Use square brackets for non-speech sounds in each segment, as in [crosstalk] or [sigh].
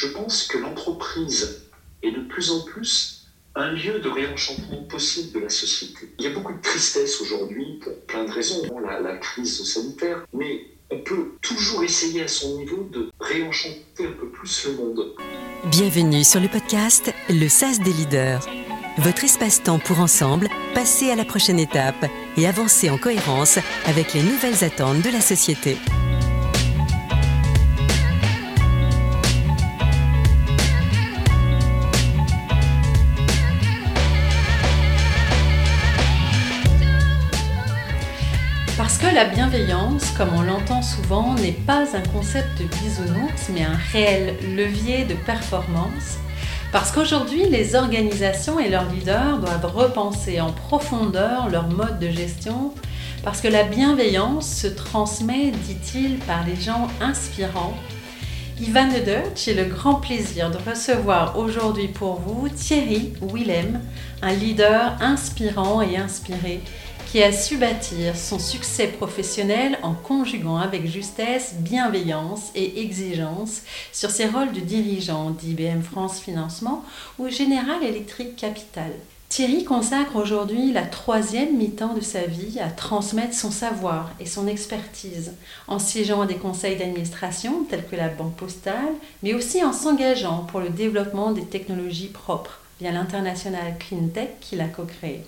je pense que l'entreprise est de plus en plus un lieu de réenchantement possible de la société. Il y a beaucoup de tristesse aujourd'hui pour plein de raisons, la, la crise sanitaire, mais on peut toujours essayer à son niveau de réenchanter un peu plus le monde. Bienvenue sur le podcast Le SAS des leaders. Votre espace-temps pour ensemble passer à la prochaine étape et avancer en cohérence avec les nouvelles attentes de la société. La bienveillance, comme on l'entend souvent, n'est pas un concept de bisounours, mais un réel levier de performance. Parce qu'aujourd'hui, les organisations et leurs leaders doivent repenser en profondeur leur mode de gestion, parce que la bienveillance se transmet, dit-il, par les gens inspirants. Ivan de Deutsch j'ai le grand plaisir de recevoir aujourd'hui pour vous Thierry Willem, un leader inspirant et inspiré qui a su bâtir son succès professionnel en conjuguant avec justesse bienveillance et exigence sur ses rôles de dirigeant d'IBM France Financement ou Général Electric Capital. Thierry consacre aujourd'hui la troisième mi-temps de sa vie à transmettre son savoir et son expertise, en siégeant à des conseils d'administration tels que la Banque Postale, mais aussi en s'engageant pour le développement des technologies propres via l'international CleanTech qu'il a co-créé.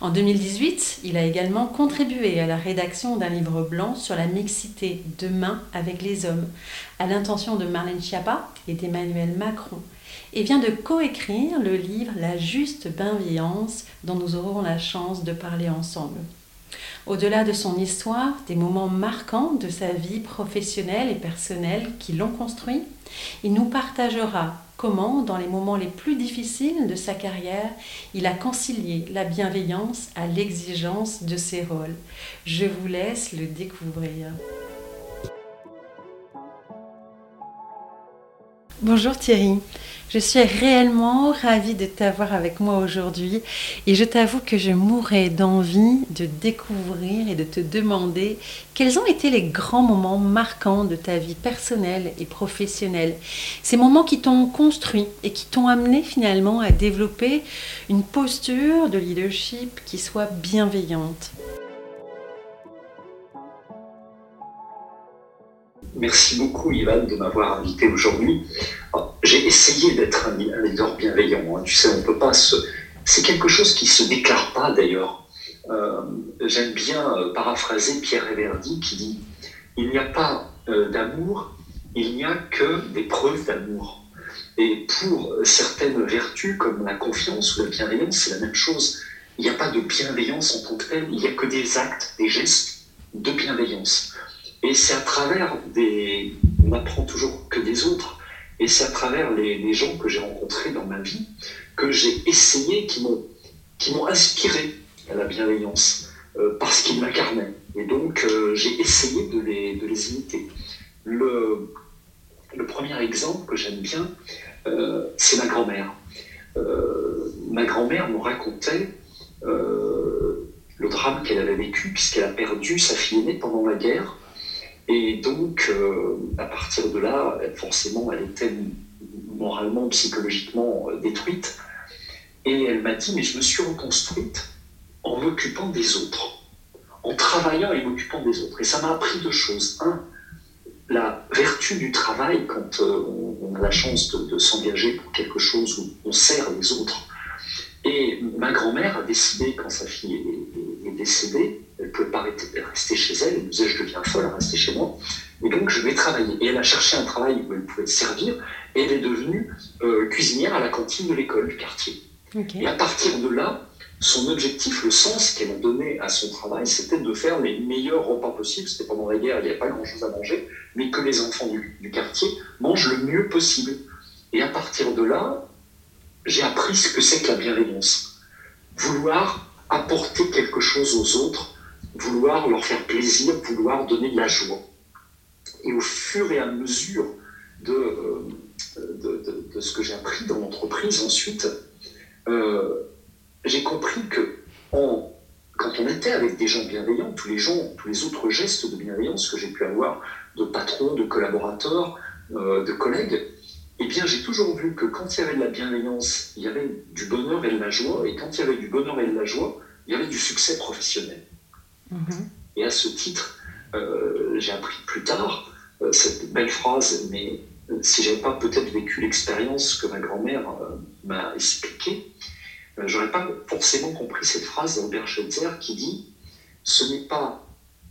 En 2018, il a également contribué à la rédaction d'un livre blanc sur la mixité demain avec les hommes, à l'intention de Marlène Schiappa et d'Emmanuel Macron, et vient de coécrire le livre La juste bienveillance dont nous aurons la chance de parler ensemble. Au-delà de son histoire, des moments marquants de sa vie professionnelle et personnelle qui l'ont construit, il nous partagera comment, dans les moments les plus difficiles de sa carrière, il a concilié la bienveillance à l'exigence de ses rôles. Je vous laisse le découvrir. Bonjour Thierry. Je suis réellement ravie de t'avoir avec moi aujourd'hui et je t'avoue que je mourrais d'envie de découvrir et de te demander quels ont été les grands moments marquants de ta vie personnelle et professionnelle. Ces moments qui t'ont construit et qui t'ont amené finalement à développer une posture de leadership qui soit bienveillante. Merci beaucoup, Ivan, de m'avoir invité aujourd'hui. J'ai essayé d'être un, leader bienveillant. Hein. Tu sais, on peut pas. C'est quelque chose qui se déclare pas d'ailleurs. Euh, j'aime bien euh, paraphraser Pierre Everdy qui dit Il n'y a pas euh, d'amour, il n'y a que des preuves d'amour. Et pour certaines vertus comme la confiance ou la bienveillance, c'est la même chose. Il n'y a pas de bienveillance en tant que telle, il n'y a que des actes, des gestes de bienveillance. Et c'est à travers des... On n'apprend toujours que des autres. Et c'est à travers les, gens que j'ai rencontrés dans ma vie que j'ai essayé, qui m'ont, inspiré à la bienveillance, euh, parce qu'ils m'incarnaient. Et donc, euh, j'ai essayé de les, de les imiter. Le, le premier exemple que j'aime bien, euh, c'est ma grand-mère. ma grand-mère me racontait le drame qu'elle avait vécu, puisqu'elle a perdu sa fille aînée pendant la guerre. Et donc, euh, à partir de là, forcément, elle était moralement, psychologiquement euh, détruite. Et elle m'a dit, mais je me suis reconstruite en m'occupant des autres, en travaillant et m'occupant des autres. Et ça m'a appris deux choses. Un, la vertu du travail quand euh, on, a la chance de, s'engager pour quelque chose où on sert les autres. Et ma grand-mère a décidé, quand sa fille est, est décédée, elle ne pouvait pas rester chez elle. Elle me disait, je deviens folle à rester chez moi. Et donc, je vais travailler. Et elle a cherché un travail où elle pouvait servir. Et elle est devenue euh, cuisinière à la cantine de l'école du quartier. Et à partir de là, son objectif, le sens qu'elle a donné à son travail, c'était de faire les meilleurs repas possibles. C'était pendant la guerre, il n'y avait pas grand-chose à manger, mais que les enfants du, du, quartier mangent le mieux possible. Et à partir de là, j'ai appris ce que c'est que la bienveillance. Vouloir apporter quelque chose aux autres vouloir leur faire plaisir, vouloir donner de la joie. Et au fur et à mesure de, euh, de, ce que j'ai appris dans l'entreprise ensuite, euh, j'ai compris que en, quand on était avec des gens bienveillants, tous les gens, tous les autres gestes de bienveillance que j'ai pu avoir de patrons, de collaborateurs, euh, de collègues, eh bien, j'ai toujours vu que quand il y avait de la bienveillance, il y avait du bonheur et de la joie, et quand il y avait du bonheur et de la joie, il y avait du succès professionnel. Et à ce titre, euh, j'ai appris plus tard euh, cette belle phrase, mais euh, si j'avais pas peut-être vécu l'expérience que ma grand-mère m'a expliquée, j'aurais pas forcément compris cette phrase d'Albert Schweitzer qui dit ce n'est pas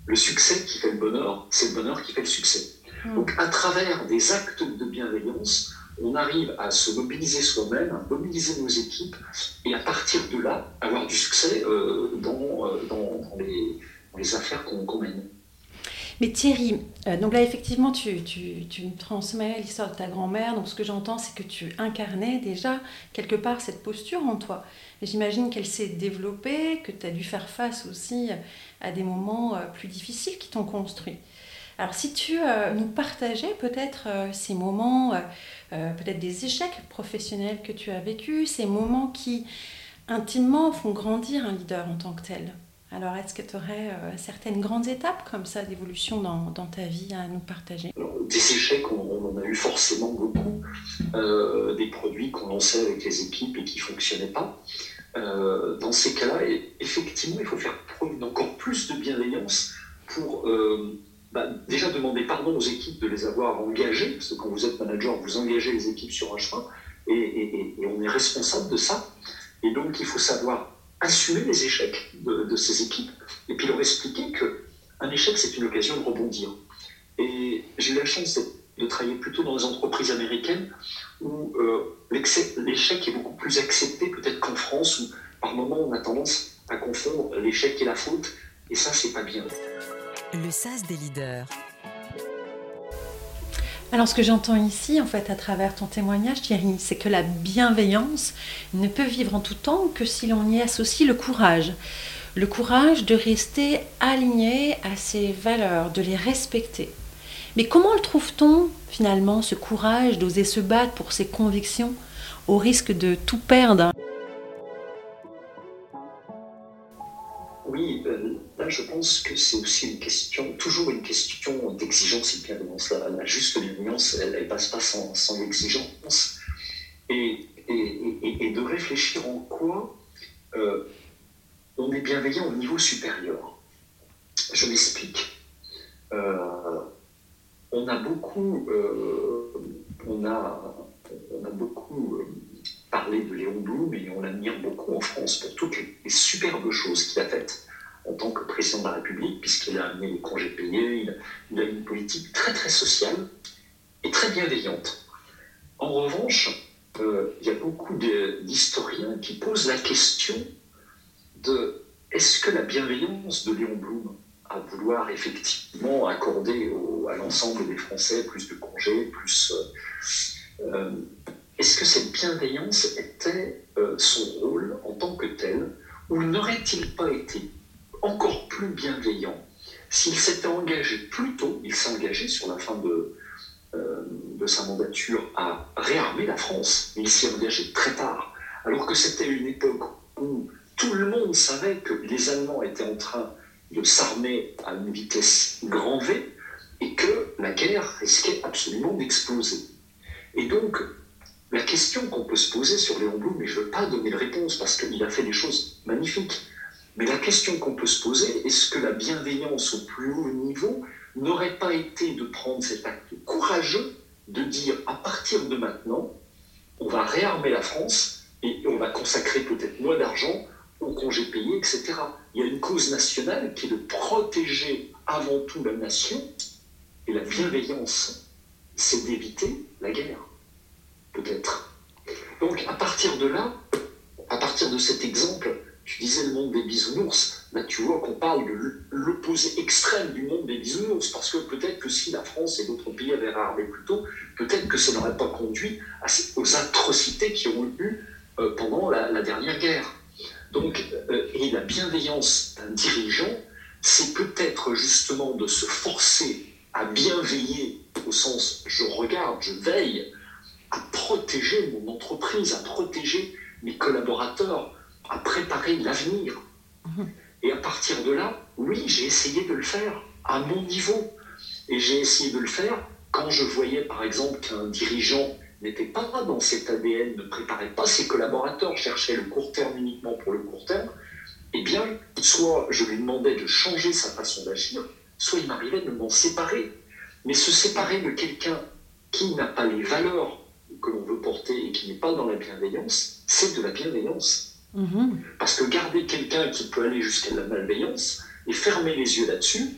le succès qui fait le bonheur, c'est le bonheur qui fait le succès. Hmm. Donc, à travers des actes de bienveillance, on arrive à se mobiliser soi-même, à mobiliser nos équipes, et à partir de là, avoir du succès dans, dans, les, les affaires qu'on mène. Mais Thierry, euh, donc là effectivement tu, tu, tu me transmets l'histoire de ta grand-mère, donc ce que j'entends c'est que tu incarnais déjà quelque part cette posture en toi. J'imagine qu'elle s'est développée, que tu as dû faire face aussi à des moments euh, plus difficiles qui t'ont construit. Alors si tu euh, nous partageais peut-être ces moments, peut-être des échecs professionnels que tu as vécus, ces moments qui intimement font grandir un leader en tant que tel. Alors, est-ce que tu aurais euh, certaines grandes étapes comme ça d'évolution dans, ta vie à nous partager? Des échecs, on, en a eu forcément beaucoup. Euh, des produits qu'on lançait avec les équipes et qui ne fonctionnaient pas. Euh, dans ces cas-là, effectivement, il faut faire preuve d'encore plus de bienveillance pour bah, déjà demander pardon aux équipes de les avoir engagées, parce que quand vous êtes manager, vous engagez les équipes sur un chemin, et on est responsable de ça. Et donc, il faut savoir assumer les échecs de, ces équipes et puis leur expliquer qu'un échec, c'est une occasion de rebondir. Et j'ai eu la chance de, travailler plutôt dans les entreprises américaines où euh, l'échec est beaucoup plus accepté peut-être qu'en France où par moment on a tendance à confondre l'échec et la faute et ça c'est pas bien. Le sas des leaders. Alors ce que j'entends ici, en fait, à travers ton témoignage, Thierry, c'est que la bienveillance ne peut vivre en tout temps que si l'on y associe le courage. Le courage de rester aligné à ses valeurs, de les respecter. Mais comment le trouve-t-on finalement, ce courage d'oser se battre pour ses convictions au risque de tout perdre je pense que c'est aussi une question, toujours une question d'exigence et. La, juste bienveillance, elle ne passe pas sans, sans exigence. Et, et, et, de réfléchir en quoi euh, on est bienveillant au niveau supérieur. Je m'explique. Euh, on a beaucoup, on a, on a beaucoup parler de Léon Blum et on l'admire beaucoup en France pour toutes les, superbes choses qu'il a faites en tant que président de la République, puisqu'il a amené les congés payés, il a, une politique très très sociale et très bienveillante. En revanche, euh, il y a beaucoup d'historiens qui posent la question de est-ce que la bienveillance de Léon Blum à vouloir effectivement accorder à l'ensemble des Français plus de congés, plus euh, euh, est-ce que cette bienveillance était son rôle en tant que tel, ou n'aurait-il pas été encore plus bienveillant s'il s'était engagé plus tôt, il s'est engagé sur la fin de, euh, de sa mandature à réarmer la France, il s'est engagé très tard, alors que c'était une époque où tout le monde savait que les Allemands étaient en train de s'armer à une vitesse grand V et que la guerre risquait absolument d'exploser. Et donc, la question qu'on peut se poser sur Léon Blum, mais je ne veux pas donner de réponse parce qu'il a fait des choses magnifiques, mais la question qu'on peut se poser, est-ce que la bienveillance au plus haut niveau n'aurait pas été de prendre cet acte courageux de dire à partir de maintenant, on va réarmer la France et on va consacrer peut-être moins d'argent aux congés payés, etc. Il y a une cause nationale qui est de protéger avant tout la nation, et la bienveillance, c'est d'éviter la guerre peut-être. Donc à partir de là, à partir de cet exemple, tu disais le monde des bisounours, là tu vois qu'on parle de l'opposé extrême du monde des bisounours, parce que peut-être que si la France et d'autres pays avaient réarmé plus tôt, peut-être que ça n'aurait pas conduit aux atrocités qui ont eu euh, pendant la, dernière guerre. Donc, euh, et la bienveillance d'un dirigeant, c'est peut-être justement de se forcer à bien veiller, au sens je regarde, je veille à protéger mon entreprise, à protéger mes collaborateurs, à préparer l'avenir. Mhm. Et à partir de là, oui, j'ai essayé de le faire à mon niveau. Et j'ai essayé de le faire quand je voyais par exemple qu'un dirigeant n'était pas dans cet ADN, ne préparait pas ses collaborateurs, cherchait le court terme uniquement pour le court terme, eh bien, soit je lui demandais de changer sa façon d'agir, soit il m'arrivait de m'en séparer. Mais se séparer de quelqu'un qui n'a pas les valeurs que l'on veut porter et qui n'est pas dans la bienveillance, c'est de la bienveillance. Mm-hmm. Parce que garder quelqu'un qui peut aller jusqu'à la malveillance et fermer les yeux là-dessus,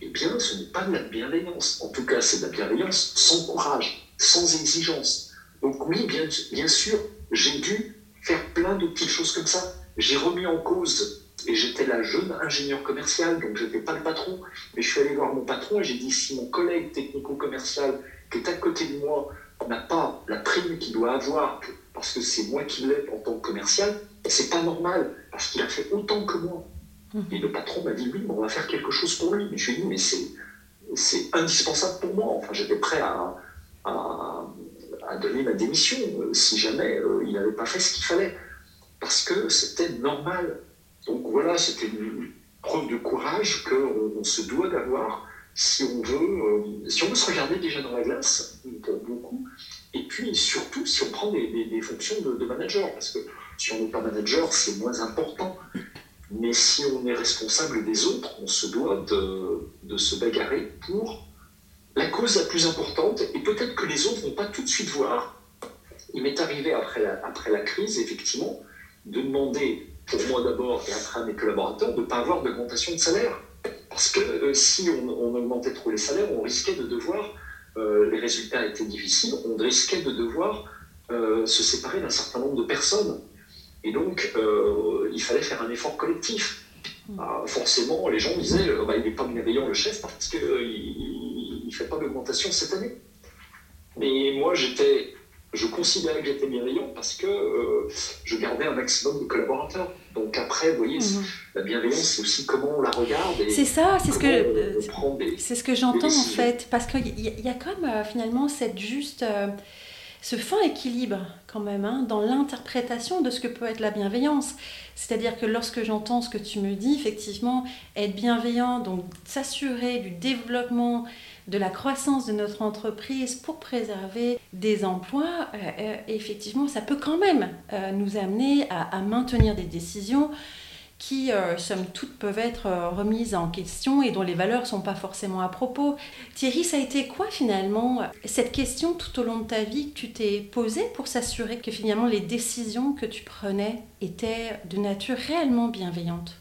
eh bien, ce n'est pas de la bienveillance. En tout cas, c'est de la bienveillance sans courage, sans exigence. Donc oui, bien, bien sûr, j'ai dû faire plein de petites choses comme ça. J'ai remis en cause, et j'étais la jeune ingénieur commercial, donc je n'étais pas le patron, mais je suis allé voir mon patron et j'ai dit, si mon collègue technico-commercial qui est à côté de moi n'a pas la prime qu'il doit avoir parce que c'est moi qui l'ai en tant que commercial, c'est pas normal, parce qu'il a fait autant que moi. Et le patron m'a dit, oui, on va faire quelque chose pour lui. Mais je lui ai dit, mais c'est indispensable pour moi. Enfin, j'étais prêt à, à, donner ma démission euh, si jamais euh, il n'avait pas fait ce qu'il fallait. Parce que c'était normal. Donc voilà, c'était une preuve de courage qu'on on se doit d'avoir si on veut, euh, si on veut se regarder déjà dans la glace, pour beaucoup, et puis surtout si on prend des, fonctions de, de, manager, parce que si on n'est pas manager, c'est moins important. Mais si on est responsable des autres, on se doit de, se bagarrer pour la cause la plus importante, et peut-être que les autres vont pas tout de suite voir. Il m'est arrivé après la, après la crise, effectivement, de demander, pour moi d'abord et après à mes collaborateurs, de ne pas avoir d'augmentation de salaire. Parce que euh, si on, augmentait trop les salaires, on risquait de devoir, euh, les résultats étaient difficiles, on risquait de devoir euh, se séparer d'un certain nombre de personnes. Et donc, il fallait faire un effort collectif. Mm. Ah, forcément, les gens disaient bah, il n'est pas bienveillant le chef parce qu'il ne fait pas d'augmentation cette année. Mais moi, j'étais je considérais que j'étais bienveillant parce que euh, je gardais un maximum de collaborateurs. Donc après, vous voyez, mhm. la bienveillance, c'est aussi comment on la regarde. C'est ça, c'est ce que c'est ce que j'entends en fait, parce qu'il y, y, a comme euh, finalement cette juste euh, ce fin équilibre quand même hein, dans l'interprétation de ce que peut être la bienveillance. C'est-à-dire que lorsque j'entends ce que tu me dis, effectivement, être bienveillant, donc s'assurer du développement de la croissance de notre entreprise pour préserver des emplois, euh, euh, effectivement, ça peut quand même euh, nous amener à, maintenir des décisions qui, somme toute, peuvent être remises en question et dont les valeurs ne sont pas forcément à propos. Thierry, ça a été quoi finalement cette question tout au long de ta vie que tu t'es posée pour s'assurer que finalement les décisions que tu prenais étaient de nature réellement bienveillante?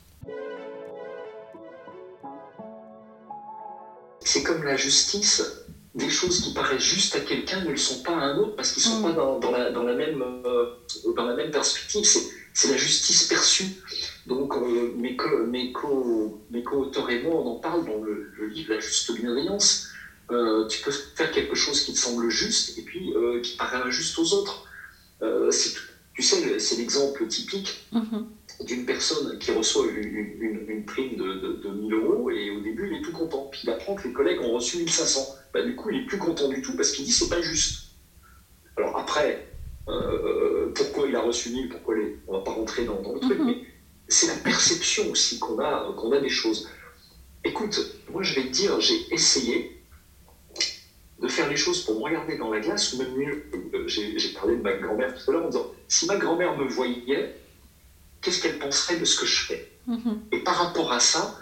C'est comme la justice. Des choses qui paraissent justes à quelqu'un ne le sont pas à un autre parce qu'ils ne sont mm. pas dans, la, dans, la, même, euh, dans la même perspective. C'est la justice perçue. Donc, euh, mes, co, mes, co, mes co-auteurs et moi, on en parle dans le, livre La juste bienveillance. Euh, tu peux faire quelque chose qui te semble juste et puis qui paraît injuste aux autres. tu sais, c'est l'exemple typique. Mm-hmm d'une personne qui reçoit une, prime de, de, 1000 euros et au début il est tout content. Puis il apprend que les collègues ont reçu 1500. Bah, du coup il est plus content du tout parce qu'il dit c'est pas juste. Alors après, euh, pourquoi il a reçu 1000, pourquoi les... on va pas rentrer dans, le truc, mhm. mais c'est la perception aussi qu'on a, qu'on a des choses. Écoute, moi je vais te dire, j'ai essayé de faire les choses pour me regarder dans la glace, ou même mieux, euh, j'ai parlé de ma grand-mère tout à l'heure en disant, si ma grand-mère me voyait, qu'est-ce qu'elle penserait de ce que je fais? Mhm. Et par rapport à ça,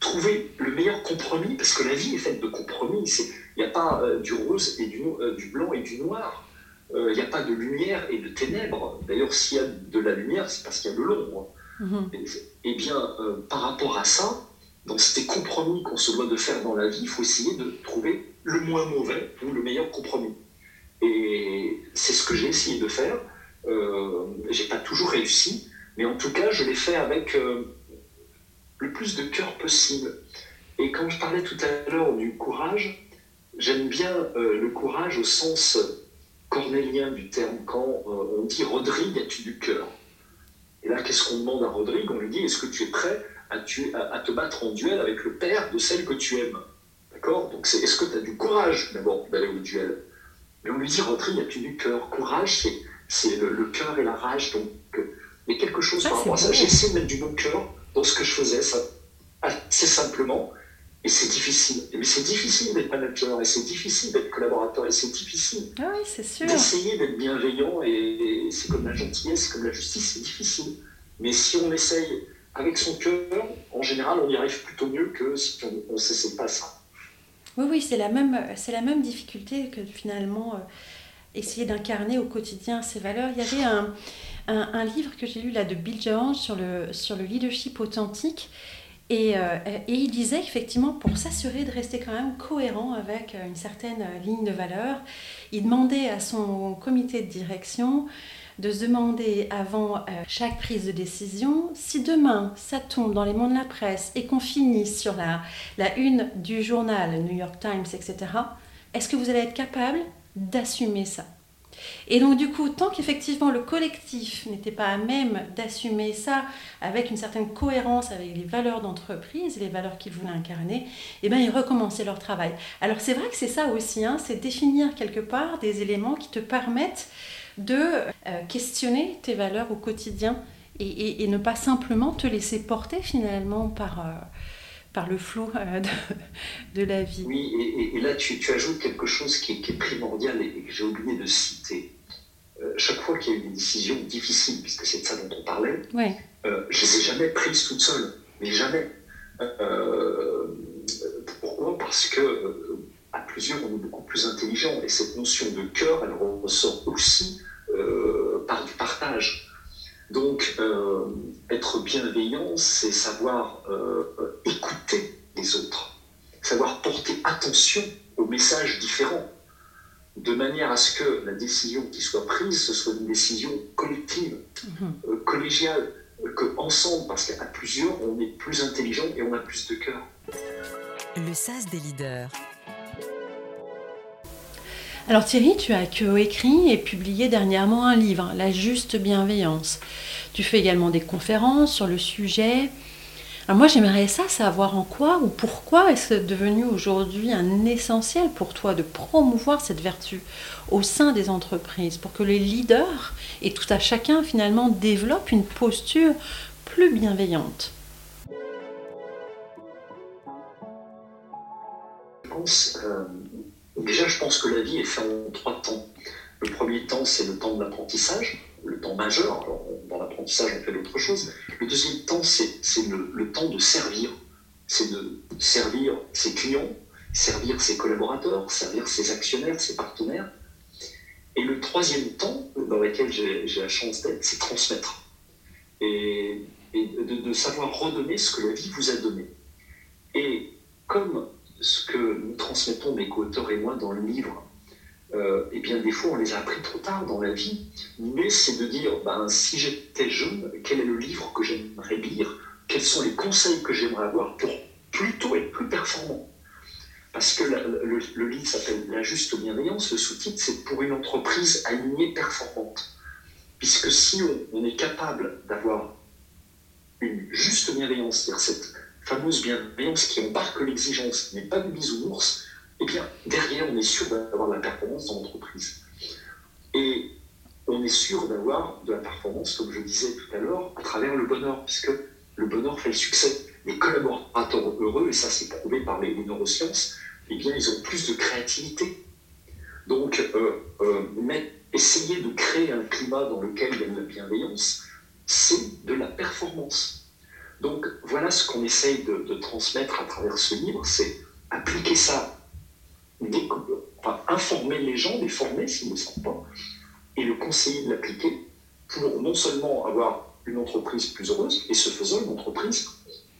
trouver le meilleur compromis, parce que la vie est faite de compromis. Il n'y a pas euh, du rose et du, euh, du, blanc et du noir. Euh, il n'y a pas de lumière et de ténèbres. D'ailleurs, s'il y a de la lumière, c'est parce qu'il y a de l'ombre. Mhm. Eh bien, par rapport à ça, dans ces compromis qu'on se doit de faire dans la vie, il faut essayer de trouver le moins mauvais ou le meilleur compromis. Et c'est ce que j'ai essayé de faire. Euh, j'ai pas toujours réussi, mais en tout cas, je l'ai fait avec euh, le plus de cœur possible. Et quand je parlais tout à l'heure du courage, j'aime bien euh, le courage au sens cornélien du terme, quand euh, on dit Rodrigue, as-tu du cœur? Et là, qu'est-ce qu'on demande à Rodrigue? On lui dit Est-ce que tu es prêt à, à, te battre en duel avec le père de celle que tu aimes? D'accord? Donc, c'est est-ce que tu as du courage d'abord d'aller au duel? Mais on lui dit Rodrigue, as-tu du cœur? Courage, c'est le, le cœur et la rage. Donc, mais quelque chose ah, par rapport à ça. J'ai essayé de mettre du bon cœur dans ce que je faisais, ça, assez simplement. Et c'est difficile. Mais c'est difficile d'être manager, et c'est difficile d'être collaborateur, et c'est difficile Ah oui, c'est sûr. d'essayer d'être bienveillant, et, c'est comme la gentillesse, comme la justice, c'est difficile. Mais si on essaye avec son cœur, en général, on y arrive plutôt mieux que si on ne s'essaie pas ça. Oui, oui, c'est la même, c'est la même difficulté que finalement euh, essayer d'incarner au quotidien ces valeurs. Il y avait un, un, un livre que j'ai lu là de Bill Jones sur le, sur le leadership authentique. Et, euh, et il disait qu'effectivement, pour s'assurer de rester quand même cohérent avec euh, une certaine euh, ligne de valeur, il demandait à son comité de direction de se demander avant chaque prise de décision si demain ça tombe dans les mondes de la presse et qu'on finit sur la une du journal New York Times, etc., est-ce que vous allez être capable d'assumer ça? Et donc du coup, tant qu'effectivement le collectif n'était pas à même d'assumer ça avec une certaine cohérence avec les valeurs d'entreprise, les valeurs qu'ils voulaient incarner, eh bien ils recommençaient leur travail. Alors c'est vrai que c'est ça aussi, hein, c'est définir quelque part des éléments qui te permettent de euh, questionner tes valeurs au quotidien et ne pas simplement te laisser porter finalement par, euh, par le flot euh, de, de la vie. Oui, et, là, tu, tu ajoutes quelque chose qui est, qui est primordial et, que j'ai oublié de citer. Euh, chaque fois qu'il y a eu des décisions difficiles, puisque c'est de ça dont on parlait, Ouais. euh, je les ai jamais prises toutes seules, mais jamais. Pourquoi? Parce que à plusieurs, on est beaucoup plus intelligent, et cette notion de cœur, elle ressort aussi par du partage. Donc, euh, être bienveillant, c'est savoir euh, écouter les autres, savoir porter attention aux messages différents, de manière à ce que la décision qui soit prise, ce soit une décision collective, Mhm. euh, collégiale, euh, que ensemble, parce qu'à plusieurs, on est plus intelligent et on a plus de cœur. Le sas des leaders. Alors Thierry, tu as coécrit et publié dernièrement un livre, La juste bienveillance. Tu fais également des conférences sur le sujet. Alors moi j'aimerais ça savoir en quoi ou pourquoi est-ce devenu aujourd'hui un essentiel pour toi de promouvoir cette vertu au sein des entreprises pour que les leaders et tout à chacun finalement développent une posture plus bienveillante? Euh, déjà, je pense que la vie est faite en trois temps. Le premier temps, c'est le temps de l'apprentissage, le temps majeur. Dans l'apprentissage, on fait d'autres choses. Le deuxième temps, c'est le, temps de servir. C'est de servir ses clients, servir ses collaborateurs, servir ses actionnaires, ses partenaires. Et le troisième temps, dans lequel j'ai la chance d'être, c'est transmettre. Et, et de, de savoir redonner ce que la vie vous a donné. Et comme ce que nous transmettons, mes co-auteurs et moi, dans le livre, euh, eh bien, des fois, on les a appris trop tard dans la vie. Mais c'est de dire, ben, si j'étais jeune, quel est le livre que j'aimerais lire? Quels sont les conseils que j'aimerais avoir pour plutôt être plus performant? Parce que le livre s'appelle La juste bienveillance. Le sous-titre, c'est pour une entreprise alignée, performante. Puisque si on, on est capable d'avoir une juste bienveillance, c'est-à-dire cette fameuse bienveillance qui embarque l'exigence, mais pas du bisounours, eh bien, derrière, on est sûr d'avoir de la performance dans l'entreprise. Et on est sûr d'avoir de la performance, comme je disais tout à l'heure, à travers le bonheur, puisque le bonheur fait le succès. Les collaborateurs heureux, et ça c'est prouvé par les, neurosciences, eh bien, ils ont plus de créativité. Donc, euh, euh, essayer de créer un climat dans lequel il y a de la bienveillance, c'est de la performance. Donc voilà ce qu'on essaye de, transmettre à travers ce livre, c'est appliquer ça, enfin, informer les gens, les former s'ils ne le savent pas, et le conseiller de l'appliquer pour non seulement avoir une entreprise plus heureuse, et ce faisant une entreprise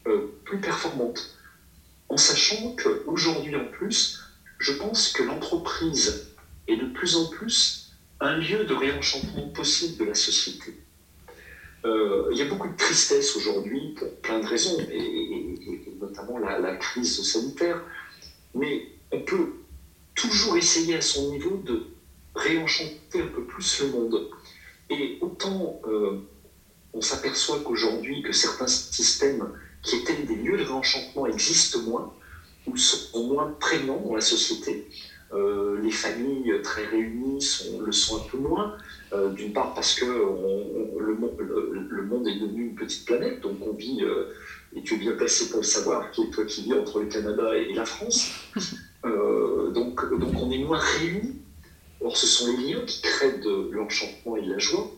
euh, plus performante. En sachant qu'aujourd'hui en plus, je pense que l'entreprise est de plus en plus un lieu de réenchantement possible de la société. Euh, il y a beaucoup de tristesse aujourd'hui pour plein de raisons, et, notamment la, la crise sanitaire. Mais on peut toujours essayer à son niveau de réenchanter un peu plus le monde. Et autant euh, on s'aperçoit qu'aujourd'hui que certains systèmes qui étaient des lieux de réenchantement existent moins ou sont moins prégnants dans la société, Euh, les familles très réunies sont, le sont un peu moins. Euh, d'une part parce que le, monde est devenu une petite planète, donc on vit, et tu es bien placé pour le savoir, qui est toi qui vis entre le Canada et la France. [laughs] donc, donc on est moins réunis. Or, ce sont les liens qui créent de l'enchantement et de la joie.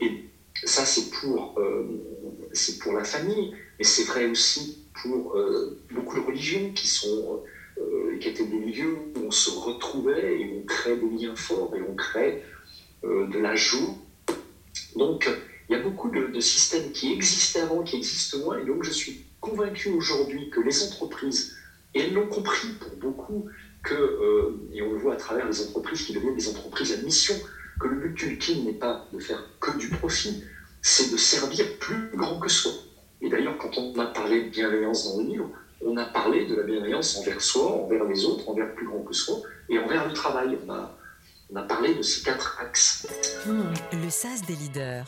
et ça, c'est pour, c'est pour la famille, mais c'est vrai aussi pour beaucoup de religions qui sont euh, qui étaient des lieux où on se retrouvait et on crée des liens forts et on crée euh, de la joie. Donc, il y a beaucoup de, systèmes qui existaient avant, qui existent moins, et donc je suis convaincu aujourd'hui que les entreprises, et elles l'ont compris pour beaucoup, que, euh, et on le voit à travers les entreprises qui deviennent des entreprises à mission, que le but ultime n'est pas de faire que du profit, c'est de servir plus grand que soi. Et d'ailleurs, quand on a parlé de bienveillance dans le livre, on a parlé de la bienveillance envers soi, envers les autres, envers plus grand que soi, et envers le travail. On a, parlé de ces quatre axes. Hmm, le sas des leaders.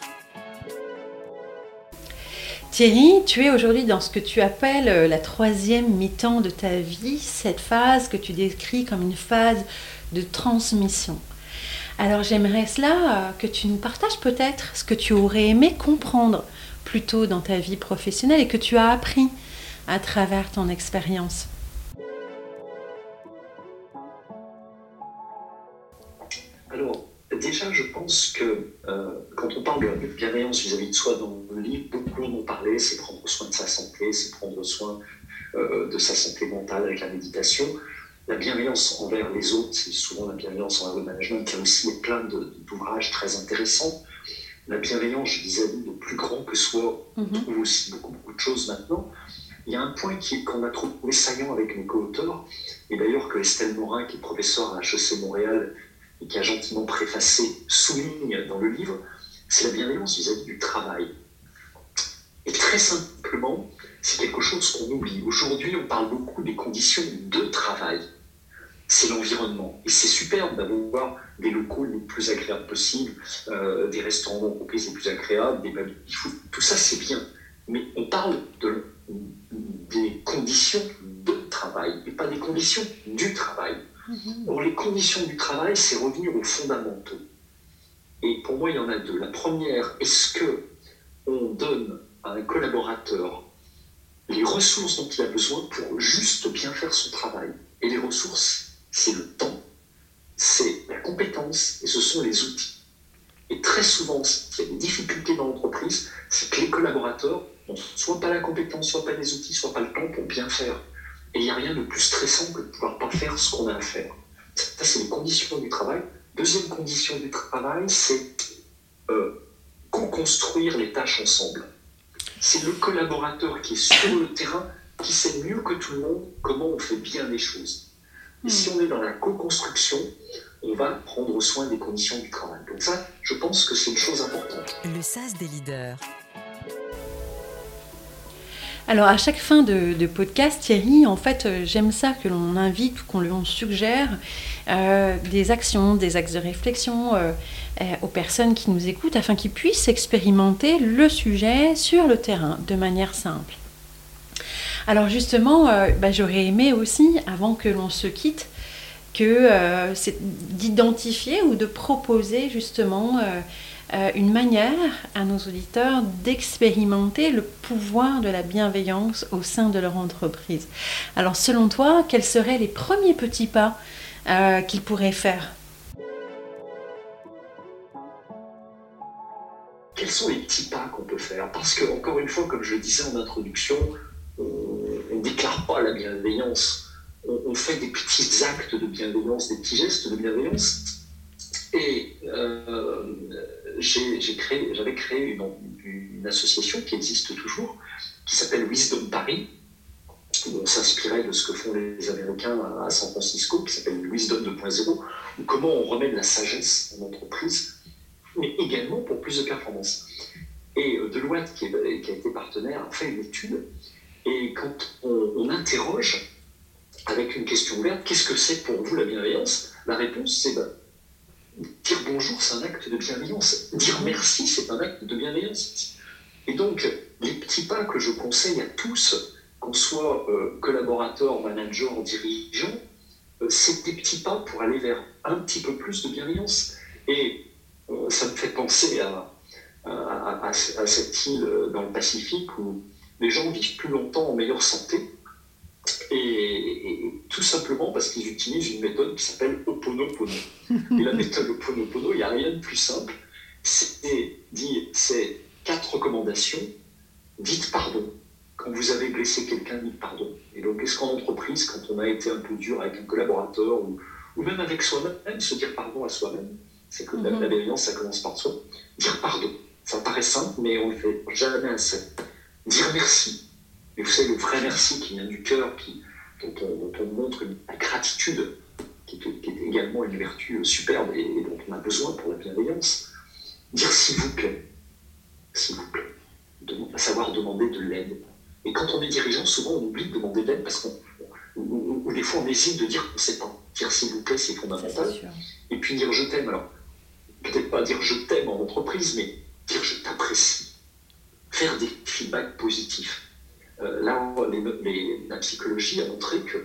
Thierry, tu es aujourd'hui dans ce que tu appelles euh, la troisième mi-temps de ta vie, cette phase que tu décris comme une phase de transmission. Alors j'aimerais cela euh, que tu nous partages peut-être ce que tu aurais aimé comprendre plus tôt dans ta vie professionnelle et que tu as appris à travers ton expérience Alors, déjà, je pense que euh, quand on parle de bienveillance vis-à-vis de soi dans le livre, beaucoup en ont parlé, c'est prendre soin de sa santé, c'est prendre soin euh, de sa santé mentale avec la méditation. La bienveillance envers les autres, c'est souvent la bienveillance envers le management. Il y a aussi plein d'ouvrages très intéressants. La bienveillance vis-à-vis de plus grand que soi, on mhm. trouve aussi beaucoup, beaucoup de choses maintenant. Il y a un point qu'on a trouvé saillant avec mes co-auteurs, et d'ailleurs que Estelle Morin, qui est professeure à HEC Montréal et qui a gentiment préfacé, souligne dans le livre, c'est la bienveillance vis-à-vis du travail. Et très simplement, c'est quelque chose qu'on oublie. Aujourd'hui, on parle beaucoup des conditions de travail. C'est l'environnement. Et c'est superbe d'avoir des locaux les plus agréables possibles, euh, des restaurants d'entreprise les plus agréables, des baby Tout ça, c'est bien. Mais on parle de des conditions de travail et pas des conditions du travail. Mhm. Or, les conditions du travail, c'est revenir aux fondamentaux. Et pour moi, il y en a deux. La première, est-ce que on donne à un collaborateur les ressources dont il a besoin pour juste bien faire son travail? Et les ressources, c'est le temps, c'est la compétence et ce sont les outils. Et très souvent, s'il y a des difficultés dans l'entreprise, c'est que les collaborateurs soit pas la compétence, soit pas les outils, soit pas le temps pour bien faire. Et il n'y a rien de plus stressant que de pouvoir pas faire ce qu'on a à faire. Ça, c'est les conditions du travail. Deuxième condition du travail, c'est euh, co-construire les tâches ensemble. C'est le collaborateur qui est sur le terrain qui sait mieux que tout le monde comment on fait bien les choses. Et si on est dans la co-construction, on va prendre soin des conditions du travail. Donc ça, je pense que c'est une chose importante. Le SAS des leaders. Alors à chaque fin de, podcast, Thierry, en fait, euh, j'aime ça que l'on invite ou qu'on lui suggère euh, des actions, des axes de réflexion euh, aux personnes qui nous écoutent afin qu'ils puissent expérimenter le sujet sur le terrain de manière simple. Alors justement, bah, j'aurais aimé aussi, avant que l'on se quitte, que c'est d'identifier ou de proposer justement euh, une manière à nos auditeurs d'expérimenter le pouvoir de la bienveillance au sein de leur entreprise. Alors selon toi, quels seraient les premiers petits pas euh, qu'ils pourraient faire? Quels sont les petits pas qu'on peut faire? Parce que, encore une fois, comme je le disais en introduction, on ne déclare pas la bienveillance. On, fait des petits actes de bienveillance, des petits gestes de bienveillance. Et euh, j'avais créé une, association qui existe toujours, qui s'appelle Wisdom Paris, où on s'inspirait de ce que font les Américains à San Francisco, qui s'appelle Wisdom 2.0, ou comment on remet de la sagesse en entreprise, mais également pour plus de performance. Et euh, Deloitte, qui, a été partenaire, a fait une étude, et quand on, on interroge avec une question ouverte, qu'est-ce que c'est pour vous la bienveillance? La réponse, c'est ben, Dire bonjour, c'est un acte de bienveillance. Dire merci, c'est un acte de bienveillance. Et donc, les petits pas que je conseille à tous, qu'on soit euh, collaborateur, manager, dirigeant, c'est des petits pas pour aller vers un petit peu plus de bienveillance. Et ça me fait penser à, à, cette île dans le Pacifique où les gens vivent plus longtemps en meilleure santé. Et, tout simplement parce qu'ils utilisent une méthode qui s'appelle Oponopono. [laughs] Et la méthode Oponopono, il n'y a rien de plus simple. C'est dire, c'est quatre recommandations. Dites pardon. Quand vous avez blessé quelqu'un, dites pardon. Et donc, est-ce qu'en entreprise, quand on a été un peu dur avec un collaborateur ou, ou même avec soi-même, se dire pardon à soi-même, c'est que la, la bienveillance, ça commence par soi. Dire pardon. Ça paraît simple, mais on le fait jamais assez. Dire merci. Et vous savez, le vrai merci qui vient du cœur, qui, dont, on, montre une, gratitude, qui, est également une vertu superbe et, dont on a besoin pour la bienveillance. Dire s'il vous plaît. S'il vous plaît. à savoir demander de l'aide. Et quand on est dirigeant, souvent on oublie de demander de l'aide parce qu'on. Ou, des fois on hésite de dire qu'on ne sait pas. Dire s'il vous plaît, c'est fondamental. Et puis dire je t'aime. Alors, peut-être pas dire je t'aime en entreprise, mais dire je t'apprécie, faire des feedbacks positifs. Euh, là, la psychologie a montré que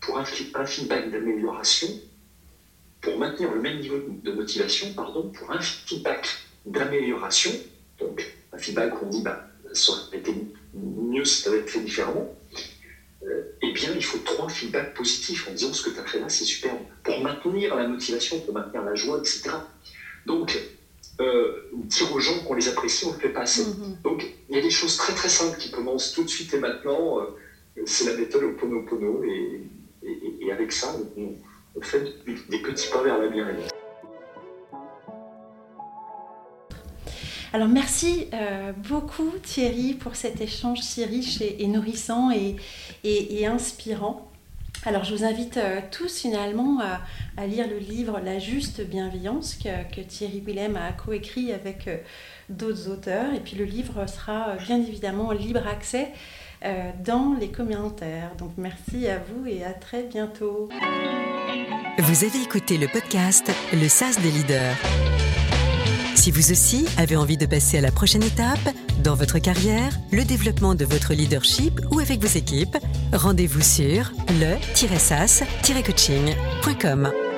pour un, feedback d'amélioration, pour maintenir le même niveau de motivation, pardon, pour un feedback d'amélioration, donc un feedback où on dit bah, ça aurait été mieux si ça avait été fait différemment, euh, eh bien, il faut trois feedbacks positifs en disant ce que tu as fait là, c'est superbe, pour maintenir la motivation, pour maintenir la joie, etc. Donc, euh, dire aux gens qu'on les apprécie, on ne le fait pas assez. Mm-hmm. Donc, il y a des choses très très simples qui commencent tout de suite et maintenant. Euh, c'est la méthode Oponopono et, et, et avec ça, on, fait des petits pas vers la bienveillance. Alors merci euh, beaucoup Thierry pour cet échange si riche et, nourrissant et, inspirant. Alors je vous invite euh, tous finalement à, lire le livre La juste bienveillance que, Thierry Willem a coécrit avec euh, d'autres auteurs. Et puis le livre sera euh, bien évidemment libre accès dans les commentaires. Donc merci à vous et à très bientôt. Vous avez écouté le podcast Le SAS des leaders. Si vous aussi avez envie de passer à la prochaine étape dans votre carrière, le développement de votre leadership ou avec vos équipes, rendez-vous sur le-sas-coaching.com.